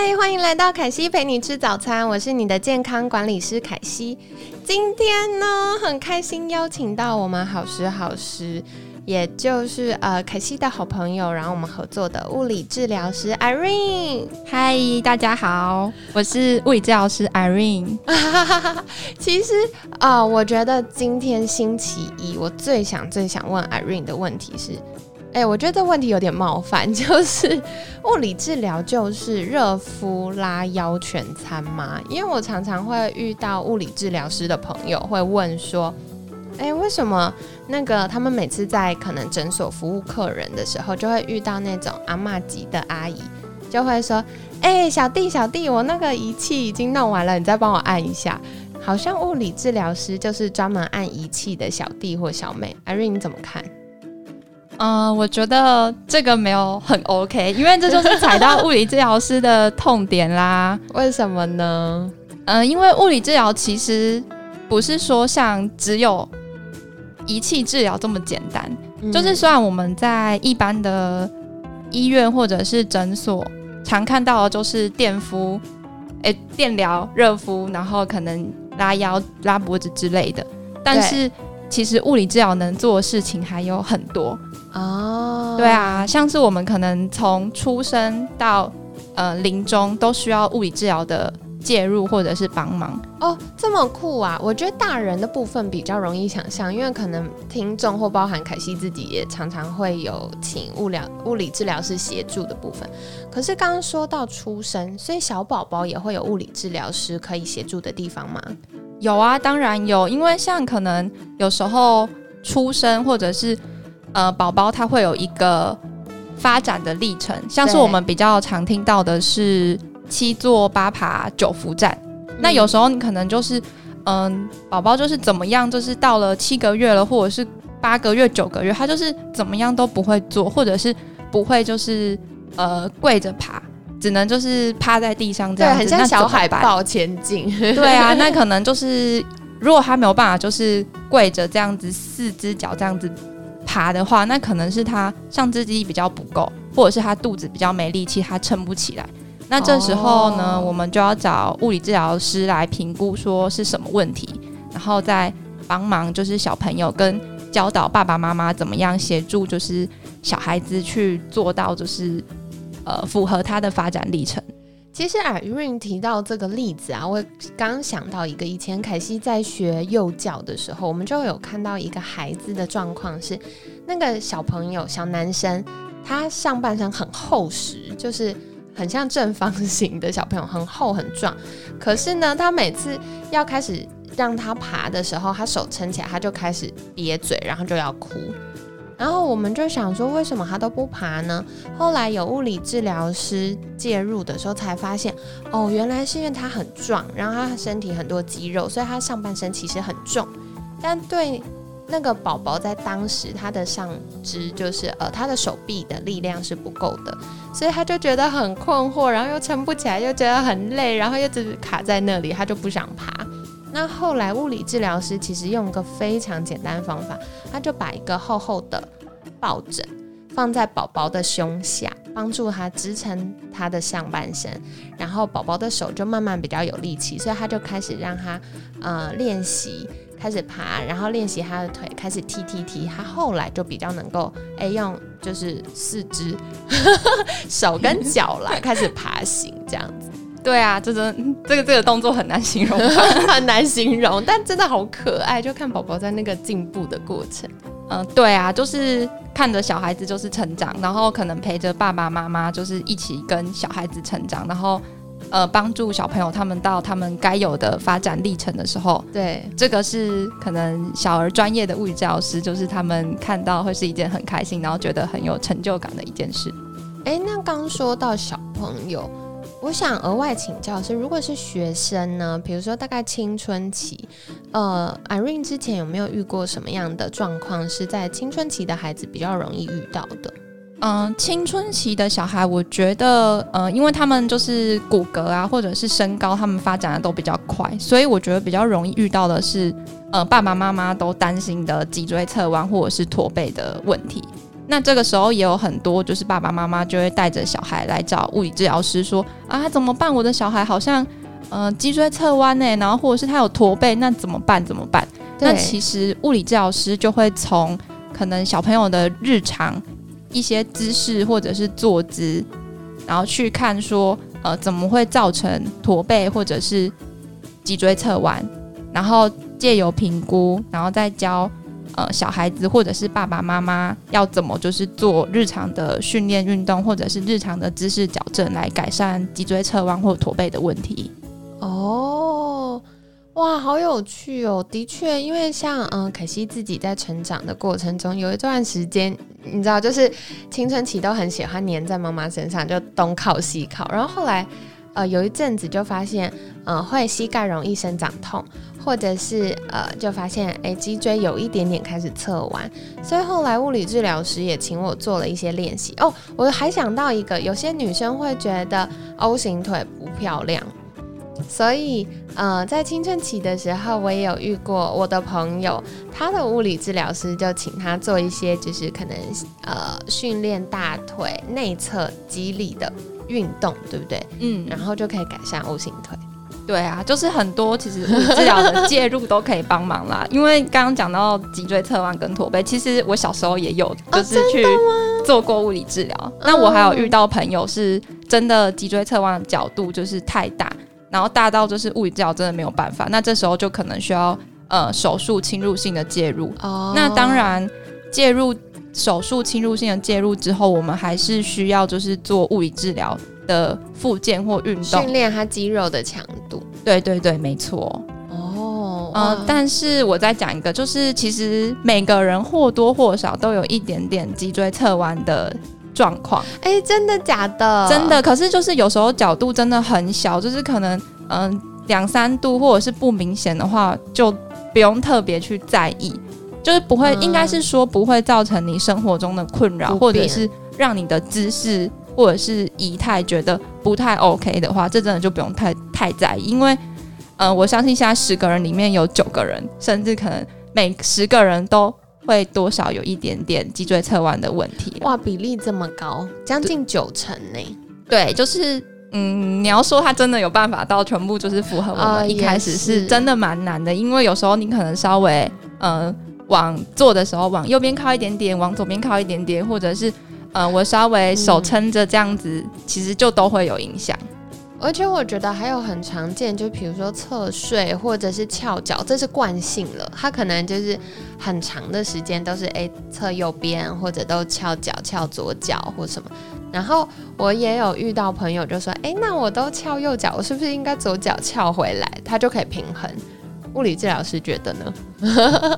嗨，欢迎来到凯西陪你吃早餐，我是你的健康管理师凯西。今天呢，很开心邀请到我们好时好时，也就是呃凯西的好朋友，然后我们合作的物理治疗师 Irene。嗨，大家好，我是物理治疗师 Irene。其实啊，我觉得今天星期一，我最想最想问 Irene 的问题是。哎，我觉得这问题有点冒犯，就是物理治疗就是热敷拉腰全餐吗？因为我常常会遇到物理治疗师的朋友会问说，哎，为什么那个他们每次在可能诊所服务客人的时候，就会遇到那种阿妈级的阿姨，就会说，哎，小弟小弟，我那个仪器已经弄完了，你再帮我按一下。好像物理治疗师就是专门按仪器的小弟或小妹。艾瑞，你怎么看？嗯，我觉得这个没有很 OK，因为这就是踩到物理治疗师的痛点啦。为什么呢？嗯，因为物理治疗其实不是说像只有仪器治疗这么简单。就是虽然我们在一般的医院或者是诊所常看到的就是电敷、诶电疗、热敷，然后可能拉腰、拉脖子之类的，但是其实物理治疗能做的事情还有很多。哦，对啊，像是我们可能从出生到呃临终都需要物理治疗的介入或者是帮忙哦，这么酷啊！我觉得大人的部分比较容易想象，因为可能听众或包含凯西自己也常常会有请物疗物理治疗师协助的部分。可是刚刚说到出生，所以小宝宝也会有物理治疗师可以协助的地方吗？有啊，当然有，因为像可能有时候出生或者是。呃，宝宝他会有一个发展的历程，像是我们比较常听到的是七坐八爬九伏站。那有时候你可能就是，嗯，宝宝就是怎么样，就是到了七个月了，或者是八个月、九个月，他就是怎么样都不会坐，或者是不会就是呃跪着爬，只能就是趴在地上这样，很像小海豹前进。对啊，那可能就是如果他没有办法就是跪着这样子，四只脚这样子。爬的话，那可能是他上肢肌力比较不够，或者是他肚子比较没力气，他撑不起来。那这时候呢，我们就要找物理治疗师来评估说是什么问题，然后再帮忙就是小朋友跟教导爸爸妈妈怎么样协助，就是小孩子去做到就是呃符合他的发展历程。其实尔润提到这个例子啊，我刚想到一个，以前凯西在学幼教的时候，我们就有看到一个孩子的状况是，那个小朋友小男生，他上半身很厚实，就是很像正方形的小朋友，很厚很壮，可是呢，他每次要开始让他爬的时候，他手撑起来，他就开始憋嘴，然后就要哭。然后我们就想说，为什么他都不爬呢？后来有物理治疗师介入的时候，才发现，哦，原来是因为他很壮，然后他身体很多肌肉，所以他上半身其实很重。但对那个宝宝在当时，他的上肢就是呃，他的手臂的力量是不够的，所以他就觉得很困惑，然后又撑不起来，又觉得很累，然后又只卡在那里，他就不想爬。那后来物理治疗师其实用个非常简单方法，他就把一个厚厚的抱枕放在宝宝的胸下，帮助他支撑他的上半身，然后宝宝的手就慢慢比较有力气，所以他就开始让他呃练习，开始爬，然后练习他的腿，开始踢踢踢，他后来就比较能够哎用就是四肢 手跟脚来开始爬行这样子。对啊，这真这个这个动作很难形容，很难形容，但真的好可爱，就看宝宝在那个进步的过程。嗯，对啊，就是看着小孩子就是成长，然后可能陪着爸爸妈妈就是一起跟小孩子成长，然后呃帮助小朋友他们到他们该有的发展历程的时候，对，这个是可能小儿专业的物理治疗师，就是他们看到会是一件很开心，然后觉得很有成就感的一件事。哎，那刚说到小朋友。我想额外请教是，如果是学生呢，比如说大概青春期，呃，Irene 之前有没有遇过什么样的状况是在青春期的孩子比较容易遇到的？嗯，青春期的小孩，我觉得，呃，因为他们就是骨骼啊，或者是身高，他们发展的都比较快，所以我觉得比较容易遇到的是，呃，爸爸妈妈都担心的脊椎侧弯或者是驼背的问题。那这个时候也有很多，就是爸爸妈妈就会带着小孩来找物理治疗师，说啊，怎么办？我的小孩好像，呃，脊椎侧弯呢，然后或者是他有驼背，那怎么办？怎么办？那其实物理治疗师就会从可能小朋友的日常。一些姿势或者是坐姿，然后去看说，呃，怎么会造成驼背或者是脊椎侧弯，然后借由评估，然后再教呃小孩子或者是爸爸妈妈要怎么就是做日常的训练运动，或者是日常的姿势矫正来改善脊椎侧弯或驼背的问题。哦。哇，好有趣哦！的确，因为像嗯，可惜自己在成长的过程中，有一段时间，你知道，就是青春期都很喜欢黏在妈妈身上，就东靠西靠。然后后来，呃，有一阵子就发现，呃，会膝盖容易生长痛，或者是呃，就发现哎，脊椎有一点点开始侧弯。所以后来物理治疗师也请我做了一些练习。哦，我还想到一个，有些女生会觉得 O 型腿不漂亮。所以，呃，在青春期的时候，我也有遇过我的朋友，他的物理治疗师就请他做一些，就是可能呃训练大腿内侧肌力的运动，对不对？嗯，然后就可以改善 O 型腿。对啊，就是很多其实物理治疗的介入都可以帮忙啦。因为刚刚讲到脊椎侧弯跟驼背，其实我小时候也有，就是去做过物理治疗。那我还有遇到朋友是真的脊椎侧弯的角度就是太大。然后大到就是物理治疗真的没有办法，那这时候就可能需要呃手术侵入性的介入。哦，那当然介入手术侵入性的介入之后，我们还是需要就是做物理治疗的附件或运动，训练他肌肉的强度。对对对，没错。哦，呃，但是我再讲一个，就是其实每个人或多或少都有一点点脊椎侧弯的。状况哎，真的假的？真的，可是就是有时候角度真的很小，就是可能嗯两三度或者是不明显的话，就不用特别去在意，就是不会，应该是说不会造成你生活中的困扰，或者是让你的姿势或者是仪态觉得不太 OK 的话，这真的就不用太太在意，因为嗯，我相信现在十个人里面有九个人，甚至可能每十个人都。会多少有一点点脊椎侧弯的问题？哇，比例这么高，将近九成呢。对，就是嗯，你要说他真的有办法到全部就是符合我们一开始是真的蛮难的，因为有时候你可能稍微嗯往坐的时候往右边靠一点点，往左边靠一点点，或者是呃我稍微手撑着这样子，其实就都会有影响。而且我觉得还有很常见，就比如说侧睡或者是翘脚，这是惯性了。他可能就是很长的时间都是诶侧右边，或者都翘脚翘左脚或什么。然后我也有遇到朋友就说，诶，那我都翘右脚，我是不是应该左脚翘回来，它就可以平衡？物理治疗师觉得呢？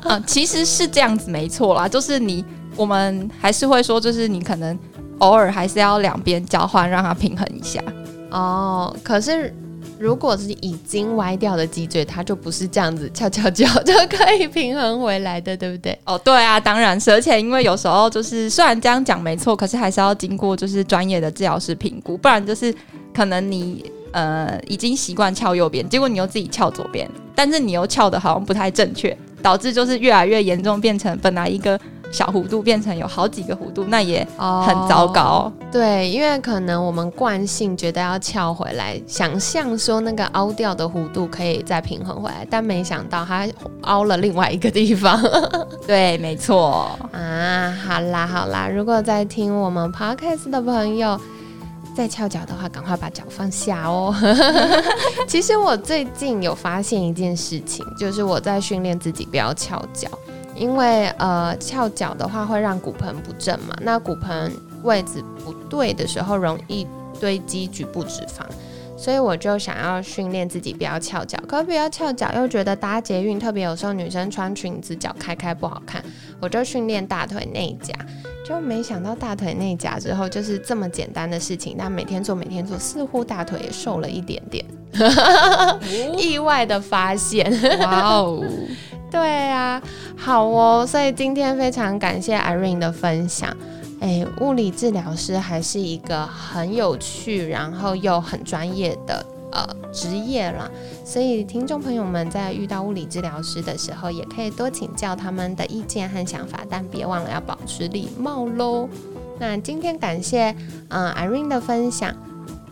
嗯，其实是这样子没错啦，就是你我们还是会说，就是你可能偶尔还是要两边交换，让它平衡一下。哦，可是如果是已经歪掉的脊椎，它就不是这样子翘翘脚就可以平衡回来的，对不对？哦，对啊，当然是，而且因为有时候就是虽然这样讲没错，可是还是要经过就是专业的治疗师评估，不然就是可能你呃已经习惯翘右边，结果你又自己翘左边，但是你又翘的好像不太正确，导致就是越来越严重，变成本来一个。小弧度变成有好几个弧度，那也很糟糕。对，因为可能我们惯性觉得要翘回来，想象说那个凹掉的弧度可以再平衡回来，但没想到它凹了另外一个地方。对，没错。啊，好啦好啦，如果在听我们 podcast 的朋友在翘脚的话，赶快把脚放下哦。其实我最近有发现一件事情，就是我在训练自己不要翘脚。因为呃翘脚的话会让骨盆不正嘛，那骨盆位置不对的时候容易堆积局部脂肪，所以我就想要训练自己不要翘脚，可不要翘脚又觉得搭捷运，特别有时候女生穿裙子脚开开不好看，我就训练大腿内夹，就没想到大腿内夹之后就是这么简单的事情，但每天做每天做，似乎大腿也瘦了一点点，意外的发现，哇哦！对啊，好哦，所以今天非常感谢 Irene 的分享。哎，物理治疗师还是一个很有趣，然后又很专业的呃职业啦。所以听众朋友们在遇到物理治疗师的时候，也可以多请教他们的意见和想法，但别忘了要保持礼貌喽。那今天感谢嗯 Irene 的分享，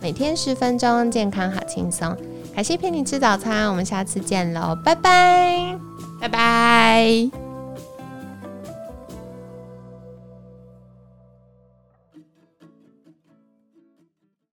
每天十分钟，健康好轻松。感谢陪你吃早餐，我们下次见喽，拜拜。拜拜。